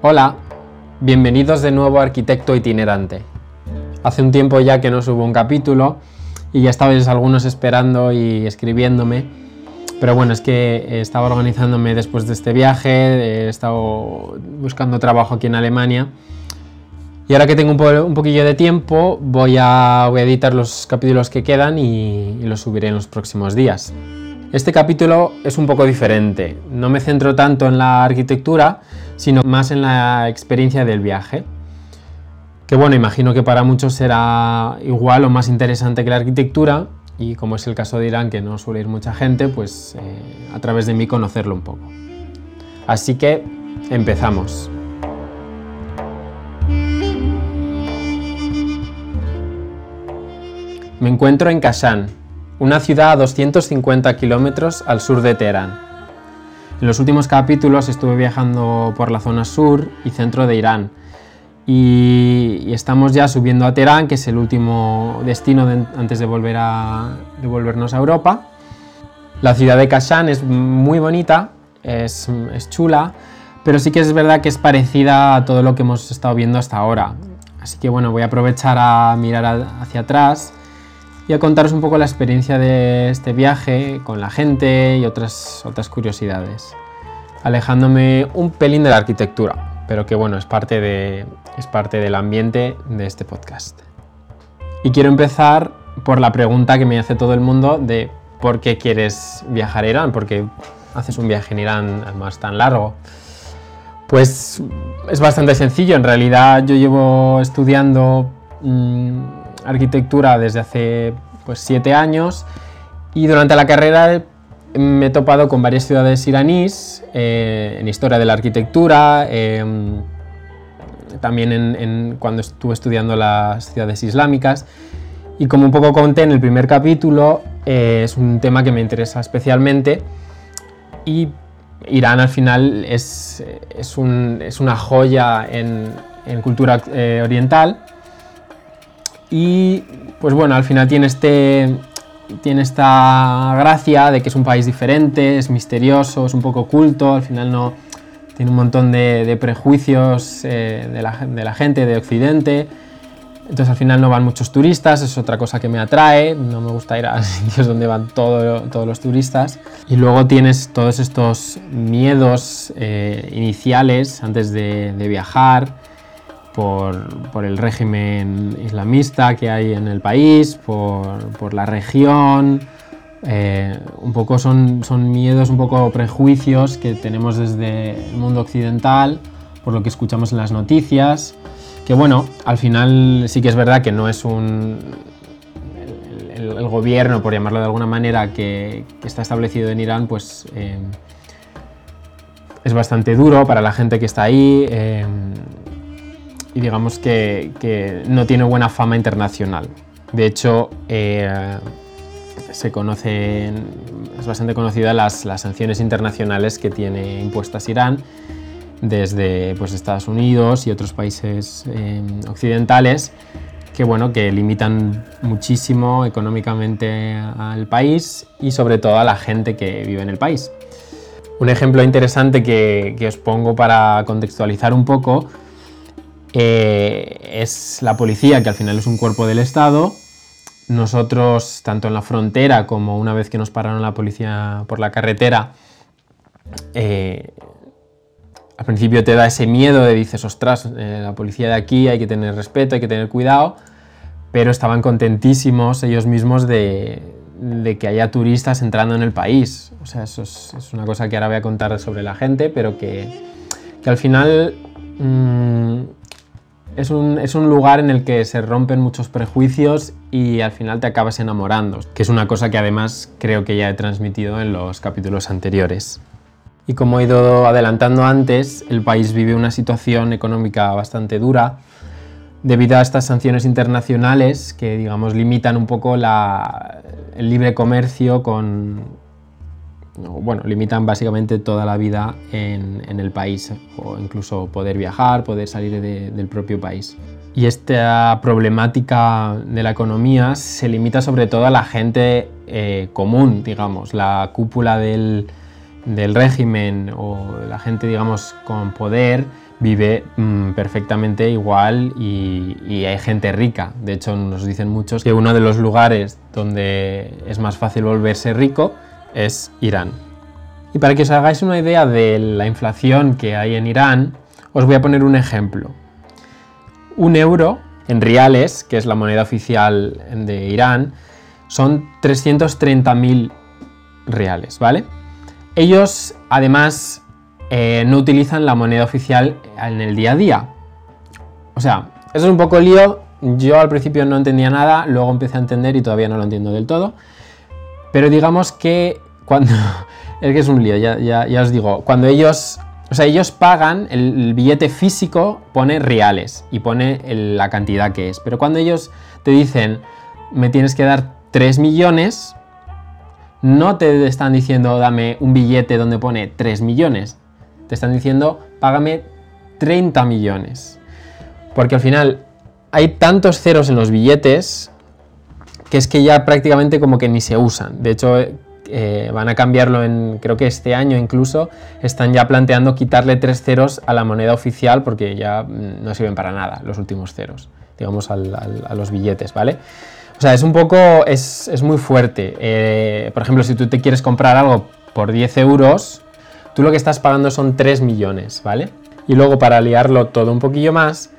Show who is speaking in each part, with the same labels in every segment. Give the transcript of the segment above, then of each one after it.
Speaker 1: Hola, bienvenidos de nuevo a Arquitecto Itinerante. Hace un tiempo ya que no subo un capítulo y ya estabais algunos esperando y escribiéndome, pero bueno, es que estaba organizándome después de este viaje, he estado buscando trabajo aquí en Alemania y ahora que tengo un, poquillo de tiempo voy a, editar los capítulos que quedan y los subiré en los próximos días. Este capítulo es un poco diferente, no me centro tanto en la arquitectura, sino más en la experiencia del viaje. Que bueno, imagino que para muchos será igual o más interesante que la arquitectura, y como es el caso de Irán, que no suele ir mucha gente, pues eh, a través de mí conocerlo un poco. Así que empezamos. Me encuentro en Kashan, una ciudad a 250 kilómetros al sur de Teherán. En los últimos capítulos estuve viajando por la zona sur y centro de Irán y, estamos ya subiendo a Teherán, que es el último destino antes de, volver a, volvernos a Europa. La ciudad de Kashan es muy bonita, es chula, pero sí que es verdad que es parecida a todo lo que hemos estado viendo hasta ahora. Así que bueno, voy a aprovechar a mirar hacia atrás y a contaros un poco la experiencia de este viaje con la gente y otras, otras curiosidades, alejándome un pelín de la arquitectura, pero que bueno, es parte, de, es parte del ambiente de este podcast. Y quiero empezar por la pregunta que me hace todo el mundo de por qué quieres viajar a Irán, por qué haces un viaje en Irán además tan largo. Pues es bastante sencillo, en realidad yo llevo estudiando mm, arquitectura desde hace pues siete años. Y durante la carrera me he topado con varias ciudades iraníes eh, en historia de la arquitectura, em, también en, cuando estuve estudiando las ciudades islámicas. Y como un poco conté en el primer capítulo, eh, es un tema que me interesa especialmente. Y Irán al final es, es, una joya en, cultura eh, oriental y pues bueno, al final tiene, este, tiene esta gracia de que es un país diferente, es misterioso, es un poco oculto, al final no tiene un montón de, prejuicios eh, de, la, gente de Occidente. Entonces al final no van muchos turistas, es otra cosa que me atrae, no me gusta ir a sitios donde van todos los turistas. Y luego tienes todos estos miedos eh, iniciales antes de, de viajar, por, el régimen islamista que hay en el país, por, la región. Eh, un poco son, son miedos, un poco prejuicios que tenemos desde el mundo occidental, por lo que escuchamos en las noticias. Que bueno, al final sí que es verdad que no es un. El, gobierno, por llamarlo de alguna manera, que, está establecido en Irán, pues. Eh, es bastante duro para la gente que está ahí. Eh, y digamos que, no tiene buena fama internacional. De hecho, eh, se conocen, es bastante conocida las, las, sanciones internacionales que tiene impuestas Irán desde pues, Estados Unidos y otros países eh, occidentales que, bueno, que limitan muchísimo económicamente al país y sobre todo a la gente que vive en el país. Un ejemplo interesante que, que os pongo para contextualizar un poco eh, es la policía, que al final es un cuerpo del Estado. Nosotros, tanto en la frontera como una vez que nos pararon la policía por la carretera, eh, al principio te da ese miedo de dices, ostras, eh, la policía de aquí hay que tener respeto, hay que tener cuidado, pero estaban contentísimos ellos mismos de, que haya turistas entrando en el país. O sea, eso es, una cosa que ahora voy a contar sobre la gente, pero que, al final mm, es un, lugar en el que se rompen muchos prejuicios y al final te acabas enamorando, que es una cosa que además creo que ya he transmitido en los capítulos anteriores. Y como he ido adelantando antes, el país vive una situación económica bastante dura debido a estas sanciones internacionales que, digamos, limitan un poco el libre comercio con, bueno, limitan básicamente toda la vida en, el país, o incluso poder viajar, poder salir del propio país. Y esta problemática de la economía se limita sobre todo a la gente eh, común, digamos, la cúpula del, régimen o la gente, digamos, con poder vive mm, perfectamente igual y, hay gente rica. De hecho, nos dicen muchos que uno de los lugares donde es más fácil volverse rico es Irán. Y para que os hagáis una idea de la inflación que hay en Irán, os voy a poner un ejemplo. Un euro en reales, que es la moneda oficial de Irán, son 330.000 reales, ¿vale? Ellos, además, eh, no utilizan la moneda oficial en el día a día. O sea, eso es un poco lío. Yo al principio no entendía nada, luego empecé a entender y todavía no lo entiendo del todo. Pero digamos que cuando... es que es un lío, ya, ya, os digo. Cuando ellos... O sea, ellos pagan, el, billete físico pone reales y pone la cantidad que es. Pero cuando ellos te dicen, me tienes que dar 3 millones, no te están diciendo, dame un billete donde pone 3 millones. Te están diciendo, págame 30 millones. Porque al final hay tantos ceros en los billetes que es que ya prácticamente como que ni se usan. De hecho, eh, van a cambiarlo en, creo que este año incluso, están ya planteando quitarle tres ceros a la moneda oficial porque ya mm, no sirven para nada los últimos ceros, digamos, a los billetes, ¿vale? O sea, es un poco, es, muy fuerte. Eh, por ejemplo, si tú te quieres comprar algo por 10 euros, tú lo que estás pagando son 3 millones, ¿vale? Y luego para liarlo todo un poquillo más,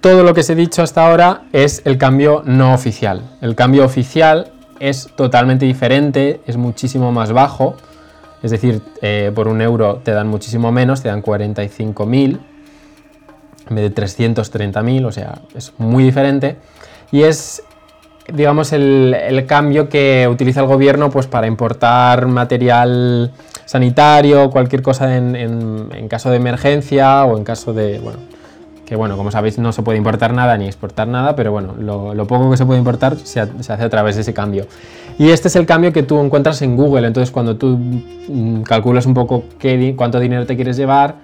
Speaker 1: todo lo que os he dicho hasta ahora es el cambio no oficial. El cambio oficial es totalmente diferente, es muchísimo más bajo, es decir, eh, por un euro te dan muchísimo menos, te dan 45.000 en vez de 330.000, o sea, es muy diferente. Y es, digamos, el, cambio que utiliza el gobierno pues, para importar material sanitario, cualquier cosa en, en caso de emergencia o en caso de, bueno, que bueno, como sabéis no se puede importar nada ni exportar nada, pero bueno, lo, poco que se puede importar se, hace a través de ese cambio. Y este es el cambio que tú encuentras en Google, entonces cuando tú mm, calculas un poco qué, cuánto dinero te quieres llevar,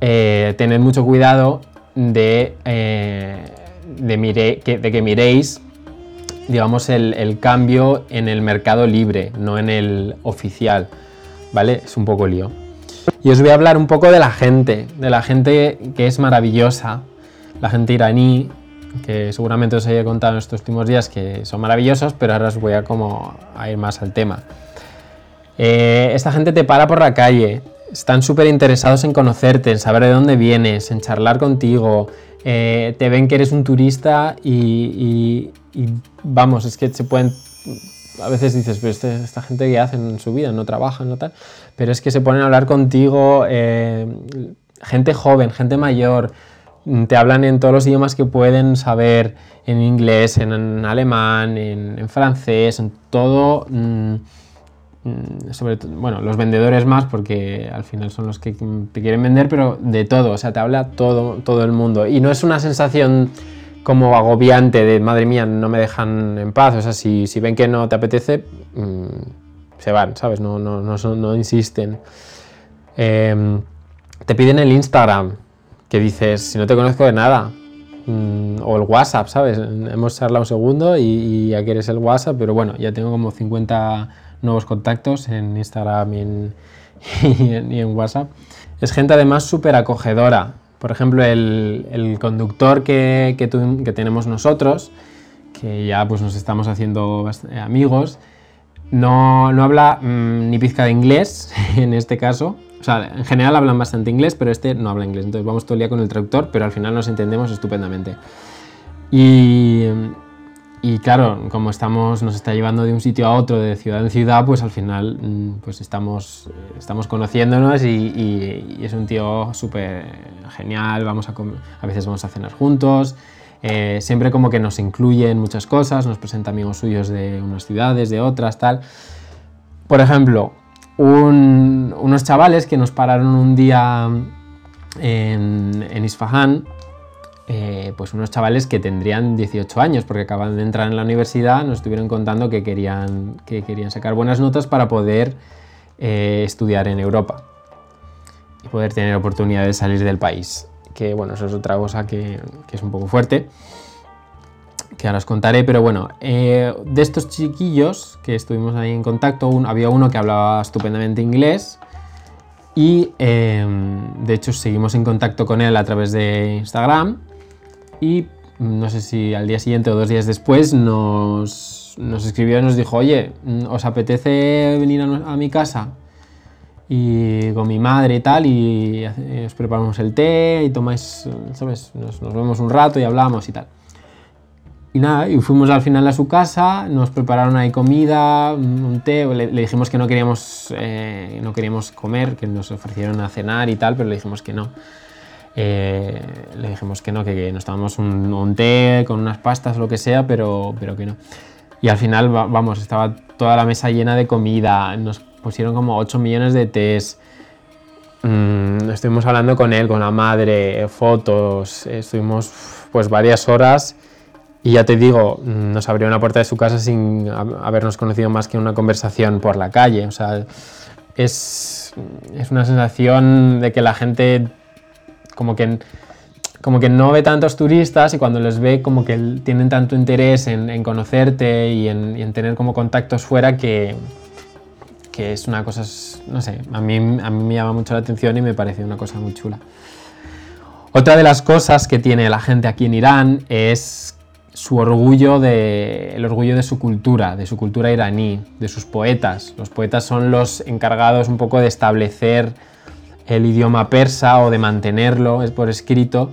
Speaker 1: eh, tened mucho cuidado de, eh, de, que, de miréis digamos, el, el, cambio en el mercado libre, no en el oficial, ¿vale? Es un poco lío. Y os voy a hablar un poco de la gente, de la gente que es maravillosa, la gente iraní, que seguramente os haya contado en estos últimos días que son maravillosos, pero ahora os voy a, como, ir más al tema. Eh, esta gente te para por la calle, están súper interesados en conocerte, en saber de dónde vienes, en charlar contigo, eh, te ven que eres un turista y, vamos, es que se pueden a veces dices, pero este, esta gente que hace en su vida, no trabajan, no tal, pero es que se ponen a hablar contigo, eh, gente joven, gente mayor, mm, te hablan en todos los idiomas que pueden saber, en inglés, en, alemán, en, francés, en todo. Mm, mm, sobre todo, bueno, los vendedores más, porque al final son los que te quieren vender, pero de todo, o sea, te habla todo, todo el mundo. Y no es una sensación como agobiante de, madre mía, no me dejan en paz. O sea, si, si ven que no te apetece, se van, ¿sabes? No, no, no, no insisten. Em, te piden el Instagram, que dices, si no te conozco de nada. Mm, o el WhatsApp, ¿sabes? Hemos charlado un segundo y, ya quieres el WhatsApp, pero bueno, ya tengo como 50 nuevos contactos en Instagram y en, y WhatsApp. Es gente además súper acogedora. Por ejemplo, el, conductor que, que, tenemos nosotros, que ya pues nos estamos haciendo amigos, no, no habla mm, ni pizca de inglés en este caso. O sea, en general hablan bastante inglés, pero este no habla inglés. Entonces vamos todo el día con el traductor, pero al final nos entendemos estupendamente. Y, y claro, como estamos, nos está llevando de un sitio a otro, de ciudad en ciudad, pues al final mm, pues estamos, estamos conociéndonos y, es un tío súper genial, vamos a, a veces vamos a cenar juntos, eh, siempre como que nos incluye en muchas cosas, nos presenta amigos suyos de unas ciudades, de otras, tal. Por ejemplo, unos chavales que nos pararon un día en, en Isfahan, eh, pues unos chavales que tendrían 18 años porque acaban de entrar en la universidad, nos estuvieron contando que querían, que querían sacar buenas notas para poder eh, estudiar en Europa y poder tener oportunidad de salir del país. Que bueno, eso es otra cosa que, es un poco fuerte, que ahora os contaré, pero bueno, eh, de estos chiquillos que estuvimos ahí en contacto, había uno que hablaba estupendamente inglés, Y em, de hecho seguimos en contacto con él a través de Instagram y no sé si al día siguiente o dos días después nos, nos escribió y nos dijo, oye, ¿os apetece venir a, mi casa? Y con mi madre y tal, y os preparamos el té y tomáis, ¿sabes? Nos, nos vemos un rato y hablamos y tal. Y nada, y fuimos al final a su casa, nos prepararon ahí comida, un té, le, dijimos que no queríamos, eh, no queríamos comer, que nos ofrecieron a cenar y tal, pero le dijimos que no. Eh, le dijimos que no, que, nos tomamos un, té con unas pastas lo que sea, pero, pero que no. Y al final, vamos, estaba toda la mesa llena de comida, nos pusieron como 8 millones de tés. Mm, estuvimos hablando con él, con la madre, fotos, estuvimos pues varias horas y ya te digo, nos abrió una puerta de su casa sin habernos conocido más que una conversación por la calle. O sea, es, es una sensación de que la gente como que, como que no ve tantos turistas y cuando les ve como que tienen tanto interés en, conocerte y en, y en, tener como contactos fuera que, que es una cosa, no sé, a mí, a mí me llama mucho la atención y me parece una cosa muy chula. Otra de las cosas que tiene la gente aquí en Irán es su orgullo de, el orgullo de su cultura, de su cultura iraní, de sus poetas. Los poetas son los encargados un poco de establecer el idioma persa o de mantenerlo es por escrito,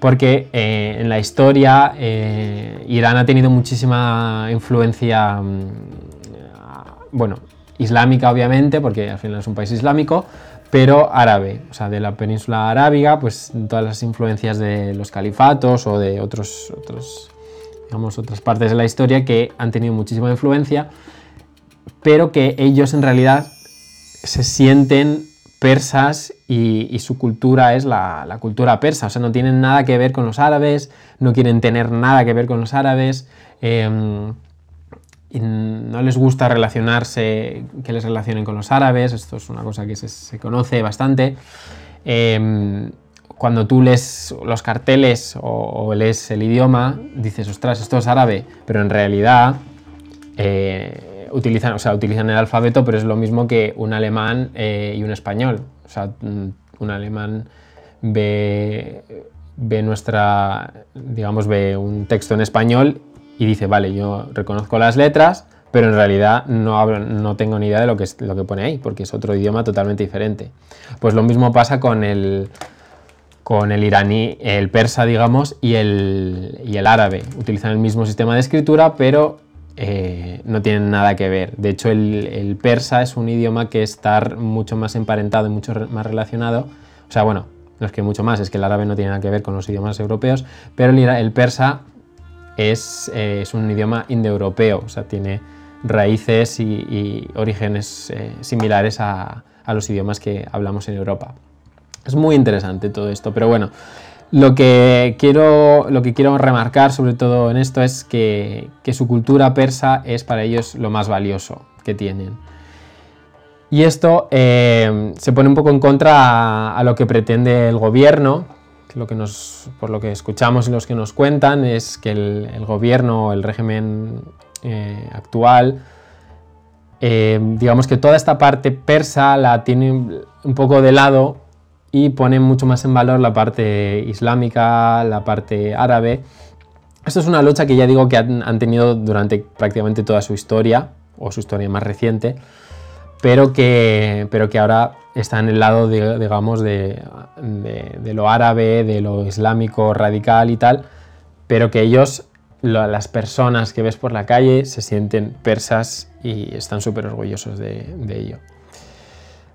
Speaker 1: porque eh, en la historia eh, Irán ha tenido muchísima influencia, mm, bueno, islámica obviamente, porque al final es un país islámico, pero árabe, o sea, de la península arábiga, pues todas las influencias de los califatos o de otros, otros digamos, otras partes de la historia que han tenido muchísima influencia, pero que ellos en realidad se sienten persas y, su cultura es la, cultura persa, o sea, no tienen nada que ver con los árabes, no quieren tener nada que ver con los árabes, no les gusta relacionarse, que les relacionen con los árabes, esto es una cosa que se, conoce bastante. Em, cuando tú lees los carteles o, lees el idioma, dices, ostras, esto es árabe, pero en realidad eh, utilizan, o sea, utilizan el alfabeto, pero es lo mismo que un alemán eh, y un español. O sea, mm, un alemán ve, ve nuestra, digamos, ve un texto en español y dice, vale, yo reconozco las letras, pero en realidad no, no tengo ni idea de lo que, es, lo que pone ahí, porque es otro idioma totalmente diferente. Pues lo mismo pasa con el, con el iraní, el persa, digamos, y el, y el árabe. Utilizan el mismo sistema de escritura, pero eh, no tienen nada que ver. De hecho, el, persa es un idioma que está mucho más emparentado y mucho más relacionado. O sea, bueno, no es que mucho más, es que el árabe no tiene nada que ver con los idiomas europeos, pero el, persa es, eh, es, un idioma indoeuropeo, o sea, tiene raíces y, orígenes eh, similares a los idiomas que hablamos en Europa. Es muy interesante todo esto, pero bueno, lo que quiero, lo que quiero remarcar sobre todo en esto es que, su cultura persa es para ellos lo más valioso que tienen. Y esto eh, se pone un poco en contra a, lo que pretende el gobierno, lo que por lo que escuchamos y los que nos cuentan es que el, gobierno, el régimen eh, actual, eh, digamos que toda esta parte persa la tiene un poco de lado y ponen mucho más en valor la parte islámica, la parte árabe. Esto es una lucha que ya digo que han, tenido durante prácticamente toda su historia, o su historia más reciente, pero que, pero que ahora está en el lado, de, digamos, de, lo árabe, de lo islámico radical y tal, pero que ellos, las personas que ves por la calle, se sienten persas y están súper orgullosos de, de ello.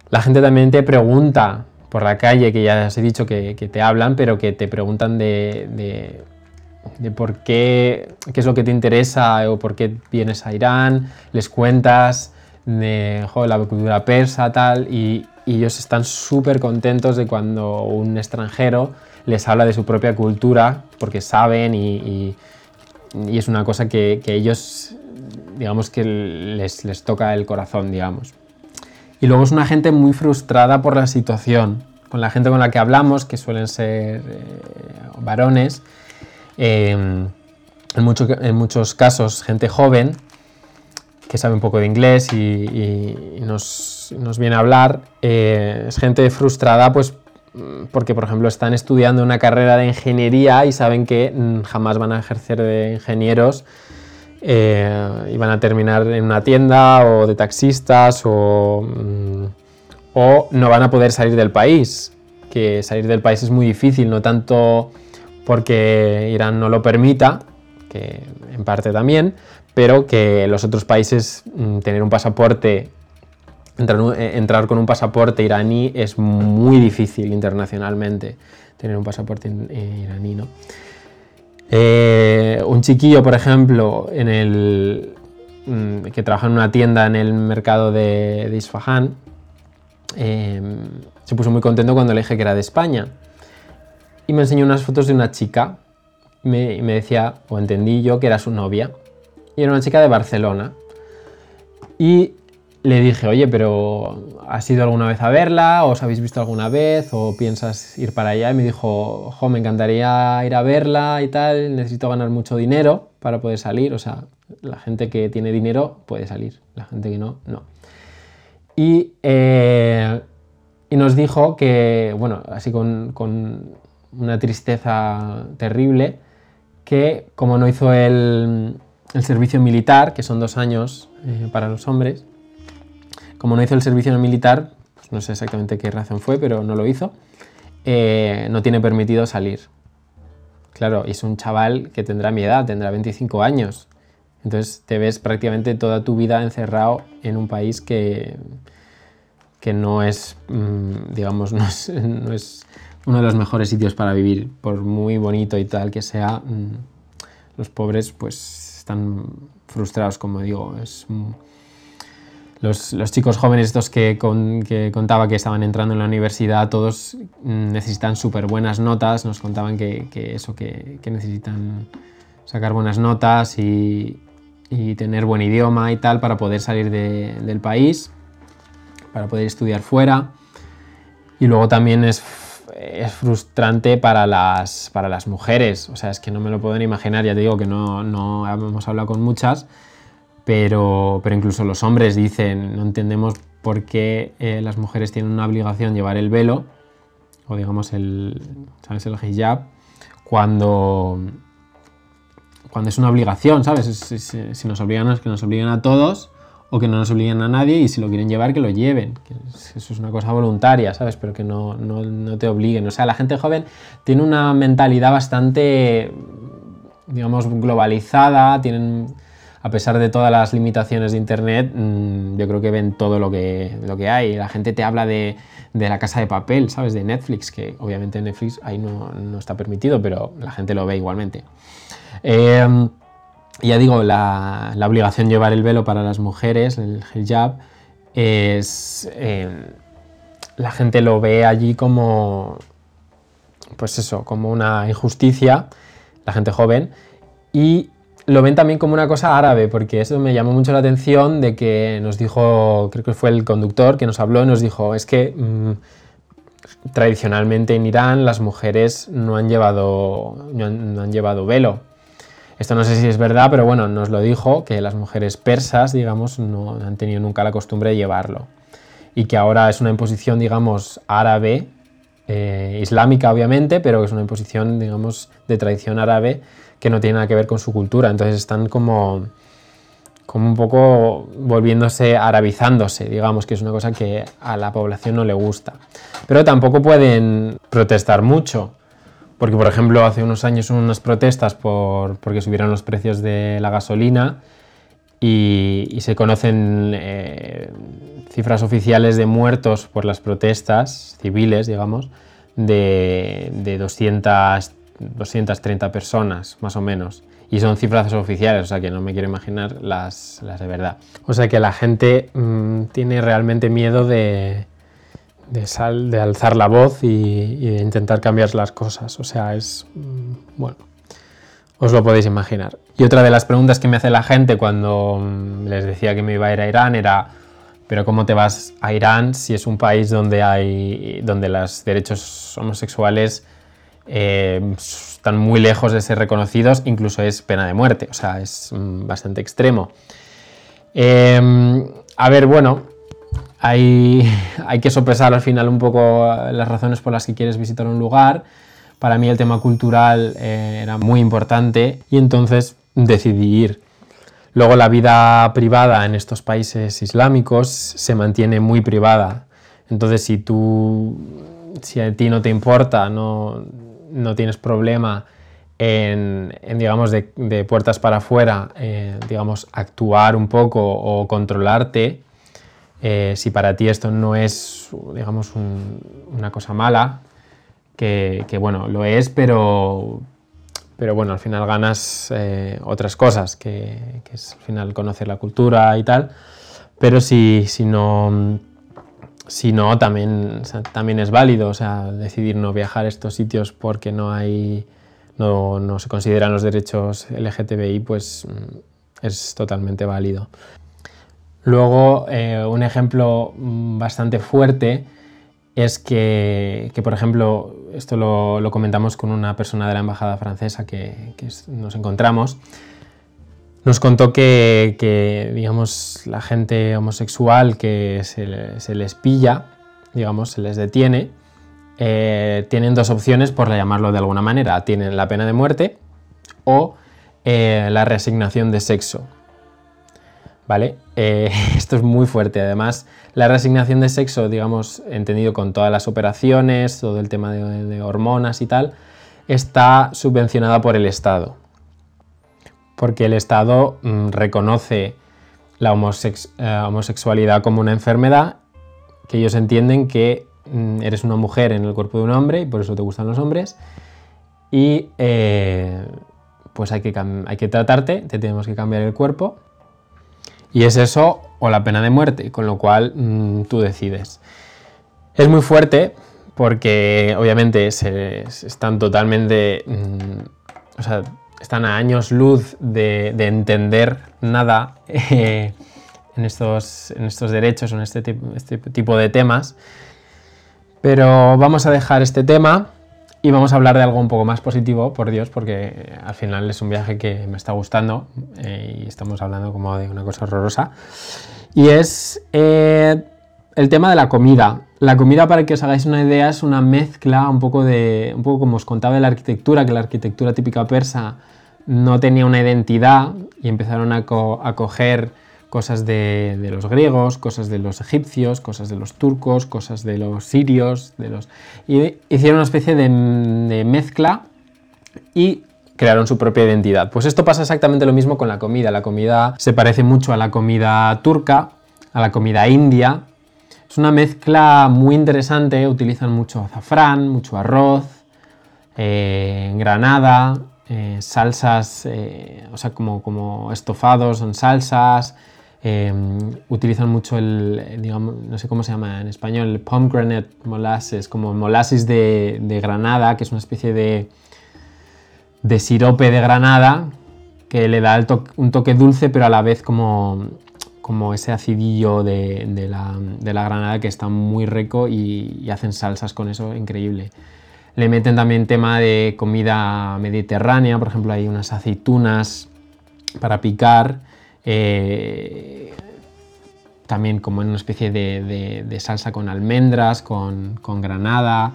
Speaker 1: La gente también te pregunta por la calle, que ya os he dicho que, te hablan, pero que te preguntan de, por qué, qué es lo que te interesa o por qué vienes a Irán, les cuentas de la cultura persa, tal, y, ellos están súper contentos de cuando un extranjero les habla de su propia cultura, porque saben y, es una cosa que, ellos, digamos que les, les toca el corazón, digamos. Y luego es una gente muy frustrada por la situación. Con la gente con la que hablamos, que suelen ser eh, varones, em, en, en, muchos casos gente joven, que sabe un poco de inglés y, nos, viene a hablar, eh, es gente frustrada pues porque, por ejemplo, están estudiando una carrera de ingeniería y saben que mm, jamás van a ejercer de ingenieros eh, y van a terminar en una tienda o de taxistas o, mm, o no van a poder salir del país, que salir del país es muy difícil, no tanto porque Irán no lo permita, que en parte también, pero que los otros países mm, tener un pasaporte eh, entrar, con un pasaporte iraní es muy difícil internacionalmente, tener un pasaporte eh, iraní, ¿no? Eh, un chiquillo, por ejemplo, en el, mm, que trabaja en una tienda en el mercado de, de Isfahan, se puso muy contento cuando le dije que era de España. Y me enseñó unas fotos de una chica. Me, me decía, o entendí yo, que era su novia. Y era una chica de Barcelona. Y le dije, oye, pero ¿has ido alguna vez a verla? ¿Os habéis visto alguna vez? ¿O piensas ir para allá? Y me dijo, jo, me encantaría ir a verla y tal, necesito ganar mucho dinero para poder salir. O sea, la gente que tiene dinero puede salir, la gente que no, no. Y, eh, y nos dijo que, bueno, así con, una tristeza terrible, que como no hizo el, servicio militar, que son dos años eh, para los hombres, como no hizo el servicio militar, pues no sé exactamente qué razón fue, pero no lo hizo, eh, no tiene permitido salir. Claro, es un chaval que tendrá mi edad, tendrá 25 años. Entonces te ves prácticamente toda tu vida encerrado en un país que, que no es, mm, digamos, no es, uno de los mejores sitios para vivir, por muy bonito y tal que sea. Mm, los pobres pues están frustrados, como digo. Es, los, chicos jóvenes estos que, contaba que estaban entrando en la universidad, todos mm, necesitan súper buenas notas, nos contaban que, eso, que, necesitan sacar buenas notas y, tener buen idioma y tal para poder salir del país, para poder estudiar fuera. Y luego también es, frustrante para las, para las mujeres, o sea, es que no me lo pueden imaginar, ya te digo que no, no hemos hablado con muchas, pero, pero incluso los hombres dicen, no entendemos por qué eh, las mujeres tienen una obligación llevar el velo, o digamos el, ¿sabes? el hijab, cuando, cuando es una obligación, ¿sabes? Si, nos obligan es que nos obligan a todos o que no nos obligan a nadie y si lo quieren llevar que lo lleven. Eso es una cosa voluntaria, ¿sabes? Pero que no, no, no te obliguen. O sea, la gente joven tiene una mentalidad bastante, digamos, globalizada, tienen a pesar de todas las limitaciones de Internet, mm, yo creo que ven todo lo que, lo que hay. La gente te habla de, la casa de papel, ¿sabes? De Netflix, que obviamente Netflix ahí no, está permitido, pero la gente lo ve igualmente. Eh, ya digo, la, obligación de llevar el velo para las mujeres, el hijab, es... Eh, la gente lo ve allí como... Pues eso, como una injusticia, la gente joven, y lo ven también como una cosa árabe, porque eso me llamó mucho la atención de que nos dijo, creo que fue el conductor que nos habló y nos dijo, es que mm, tradicionalmente en Irán las mujeres no han llevado, no han, llevado velo. Esto no sé si es verdad, pero bueno, nos lo dijo, que las mujeres persas, digamos, no han tenido nunca la costumbre de llevarlo. Y que ahora es una imposición, digamos, árabe, eh, islámica obviamente, pero es una imposición, digamos, de tradición árabe que no tiene nada que ver con su cultura. Entonces están como, como un poco volviéndose, arabizándose, digamos, que es una cosa que a la población no le gusta. Pero tampoco pueden protestar mucho. Porque, por ejemplo, hace unos años hubo unas protestas por, porque subieron los precios de la gasolina y, se conocen eh, cifras oficiales de muertos por las protestas civiles, digamos, de, de 200 230 personas, más o menos. Y son cifras oficiales, o sea que no me quiero imaginar las, las de verdad. O sea que la gente mm, tiene realmente miedo de, de, sal, de alzar la voz y, de intentar cambiar las cosas. O sea, es... Mm, bueno, os lo podéis imaginar. Y otra de las preguntas que me hace la gente cuando mm, les decía que me iba a ir a Irán era, pero ¿cómo te vas a Irán si es un país donde, hay, donde los derechos homosexuales eh, están muy lejos de ser reconocidos, incluso es pena de muerte, o sea, es mm, bastante extremo. Em, a ver, bueno, hay, hay que sopesar al final un poco las razones por las que quieres visitar un lugar. Para mí el tema cultural eh, era muy importante y entonces decidí ir. Luego la vida privada en estos países islámicos se mantiene muy privada. Entonces si tú, si a ti no te importa, no, no tienes problema en, digamos, de, puertas para afuera, eh, digamos, actuar un poco o controlarte, eh, si para ti esto no es, digamos, una cosa mala, que, bueno, lo es, pero, pero bueno, al final ganas eh, otras cosas, que, es al final conocer la cultura y tal, pero si, si no... Si no, también, también es válido, o sea, decidir no viajar a estos sitios porque no hay, no, no se consideran los derechos LGTBI, pues mm, es totalmente válido. Luego, eh, un ejemplo mm, bastante fuerte es que, por ejemplo, esto lo, comentamos con una persona de la embajada francesa que, nos encontramos, nos contó que, digamos, la gente homosexual que se, les pilla, digamos, se les detiene, eh, tienen dos opciones, por llamarlo de alguna manera. Tienen la pena de muerte o eh, la reasignación de sexo. ¿Vale? Eh, esto es muy fuerte. Además, la reasignación de sexo, digamos, entendido con todas las operaciones, todo el tema de, hormonas y tal, está subvencionada por el Estado. Porque el Estado mm, reconoce la eh, homosexualidad como una enfermedad, que ellos entienden que mm, eres una mujer en el cuerpo de un hombre y por eso te gustan los hombres. Y eh, pues hay que, hay que tratarte, te tenemos que cambiar el cuerpo y es eso o la pena de muerte, con lo cual mm, tú decides. Es muy fuerte porque obviamente están totalmente... Mm, o sea, están a años luz de, entender nada eh, en, estos, en estos derechos o en este, este tipo de temas. Pero vamos a dejar este tema y vamos a hablar de algo un poco más positivo, por Dios, porque al final es un viaje que me está gustando eh, y estamos hablando como de una cosa horrorosa. Y es eh, el tema de la comida. La comida, para que os hagáis una idea, es una mezcla un poco de, un poco como os contaba de la arquitectura, que la arquitectura típica persa no tenía una identidad y empezaron a, a coger cosas de, los griegos, cosas de los egipcios, cosas de los turcos, cosas de los sirios, de los... y hicieron una especie de, mezcla y crearon su propia identidad. Pues esto pasa exactamente lo mismo con la comida. La comida se parece mucho a la comida turca, a la comida india. Es una mezcla muy interesante, utilizan mucho azafrán, mucho arroz, eh, granada, eh, salsas, eh, o sea, como, como estofados, son salsas, Em, utilizan mucho el, digamos, no sé cómo se llama en español, el pomegranate molasses, como molasses de, granada, que es una especie de, de sirope de granada que le da un toque dulce, pero a la vez como, como ese acidillo de, la, granada que está muy rico y, hacen salsas con eso increíble. Le meten también tema de comida mediterránea, por ejemplo hay unas aceitunas para picar eh, también como en una especie de, salsa con almendras, con, granada,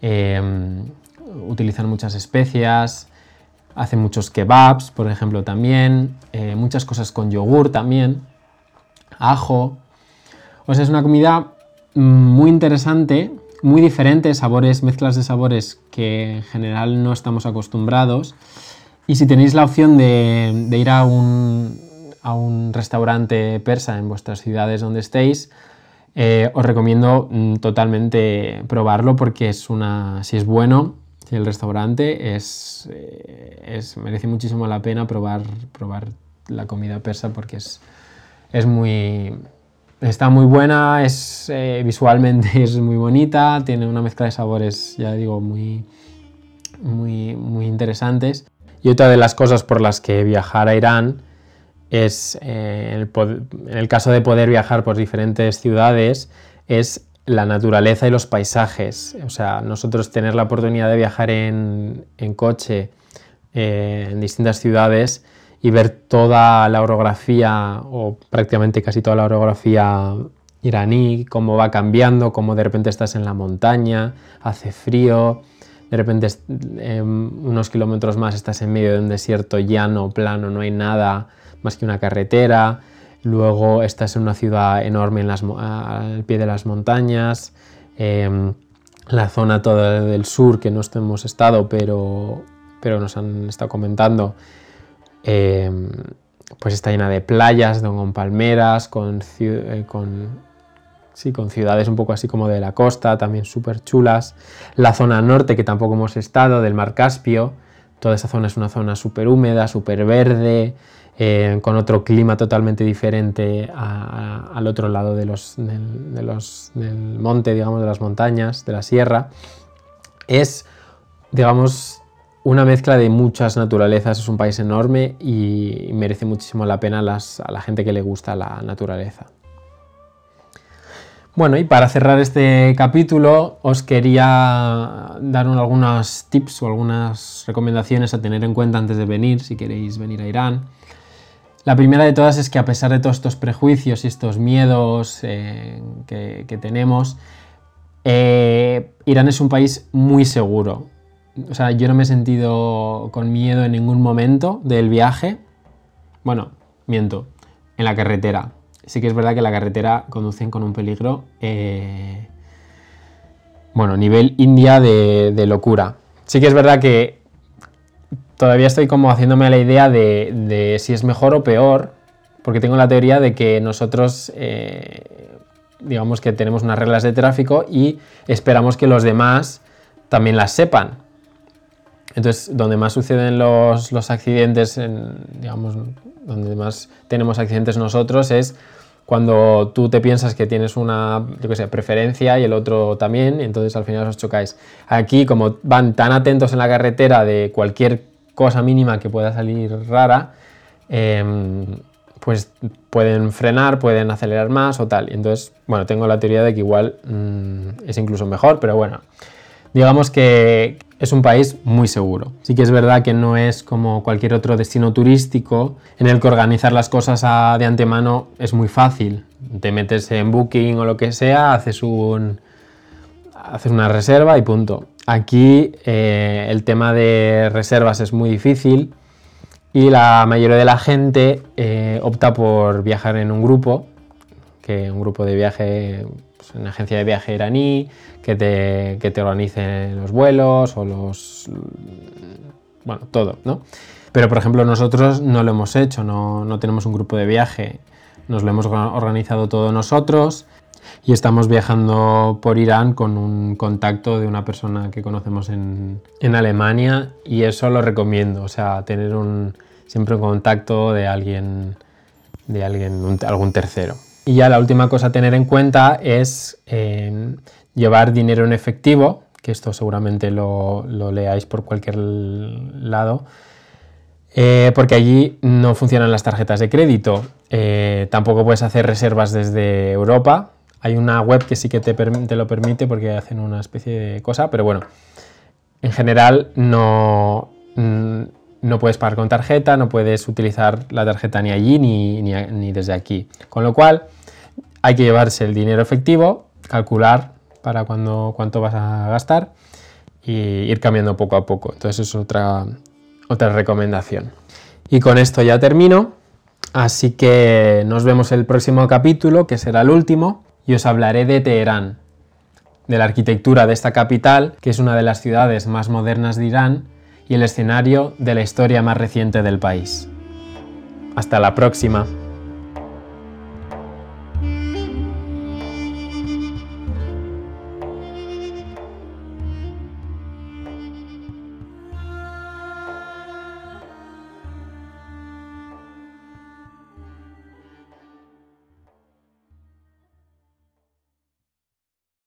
Speaker 1: em, utilizan muchas especias, hacen muchos kebabs, por ejemplo, también, eh, muchas cosas con yogur también, ajo. O sea, es una comida muy interesante, muy diferente, sabores, mezclas de sabores que en general no estamos acostumbrados. Y si tenéis la opción de ir a un, a un restaurante persa en vuestras ciudades donde estéis, eh, os recomiendo mm, totalmente probarlo porque es una, si es bueno, si el restaurante es, eh, es, merece muchísimo la pena probar, probar la comida persa porque es, es muy, está muy buena, es, eh, visualmente es muy bonita, tiene una mezcla de sabores, ya digo, muy, muy, muy interesantes. Y otra de las cosas por las que viajar a Irán es, eh, en el caso de poder viajar por diferentes ciudades, es la naturaleza y los paisajes. O sea, nosotros tener la oportunidad de viajar en, coche eh, en distintas ciudades y ver toda la orografía o prácticamente casi toda la orografía iraní, cómo va cambiando, cómo de repente estás en la montaña, hace frío, de repente em, unos kilómetros más estás en medio de un desierto llano, plano, no hay nada más que una carretera, luego estás en una ciudad enorme en al pie de las montañas, em, la zona toda del sur que no hemos estado, pero, pero nos han estado comentando, em, pues está llena de playas, con palmeras, eh, con, sí, con ciudades un poco así como de la costa, también súper chulas. La zona norte, que tampoco hemos estado, del Mar Caspio, toda esa zona es una zona súper húmeda, súper verde, eh, con otro clima totalmente diferente al otro lado del monte, digamos, de las montañas, de la sierra. Es, digamos, una mezcla de muchas naturalezas, es un país enorme y merece muchísimo la pena a la gente que le gusta la naturaleza. Bueno, y para cerrar este capítulo os quería dar algunos tips o algunas recomendaciones a tener en cuenta antes de venir, si queréis venir a Irán. La primera de todas es que a pesar de todos estos prejuicios y estos miedos eh, que, tenemos, eh, Irán es un país muy seguro. O sea, yo no me he sentido con miedo en ningún momento del viaje. Bueno, miento, en la carretera. Sí que es verdad que la carretera conducen con un peligro, eh, bueno, nivel India de, de locura. Sí que es verdad que todavía estoy como haciéndome la idea de, si es mejor o peor, porque tengo la teoría de que nosotros, eh, digamos que tenemos unas reglas de tráfico y esperamos que los demás también las sepan. Entonces, donde más suceden los, accidentes, digamos, donde más tenemos accidentes nosotros es cuando tú te piensas que tienes una, yo sé, preferencia y el otro también, entonces al final os chocáis. Aquí, como van tan atentos en la carretera de cualquier cosa mínima que pueda salir rara, em, pues pueden frenar, pueden acelerar más o tal. Y entonces, bueno, tengo la teoría de que igual mm, es incluso mejor, pero bueno, digamos que es un país muy seguro. Sí que es verdad que no es como cualquier otro destino turístico en el que organizar las cosas de antemano es muy fácil. Te metes en Booking o lo que sea, haces un haces una reserva y punto. Aquí eh, el tema de reservas es muy difícil y la mayoría de la gente eh, opta por viajar en un grupo, que un grupo de viaje, pues, una agencia de viaje iraní, que te, que te organice los vuelos o los... bueno, todo, ¿no? Pero por ejemplo nosotros no lo hemos hecho, no, no tenemos un grupo de viaje, nos lo hemos organizado todo nosotros y estamos viajando por Irán con un contacto de una persona que conocemos en, Alemania y eso lo recomiendo, o sea, tener siempre un contacto de alguien, de alguien algún tercero. Y ya la última cosa a tener en cuenta es eh, llevar dinero en efectivo, que esto seguramente lo, leáis por cualquier lado, eh, porque allí no funcionan las tarjetas de crédito. Eh, tampoco puedes hacer reservas desde Europa, hay una web que sí que te, lo permite porque hacen una especie de cosa, pero bueno, en general no, mm, no puedes pagar con tarjeta, no puedes utilizar la tarjeta ni allí ni, desde aquí. Con lo cual hay que llevarse el dinero efectivo, calcular para cuando, cuánto vas a gastar y ir cambiando poco a poco. Entonces es otra, otra recomendación. Y con esto ya termino. Así que nos vemos el próximo capítulo, que será el último y os hablaré de Teherán, de la arquitectura de esta capital, que es una de las ciudades más modernas de Irán y el escenario de la historia más reciente del país. Hasta la próxima.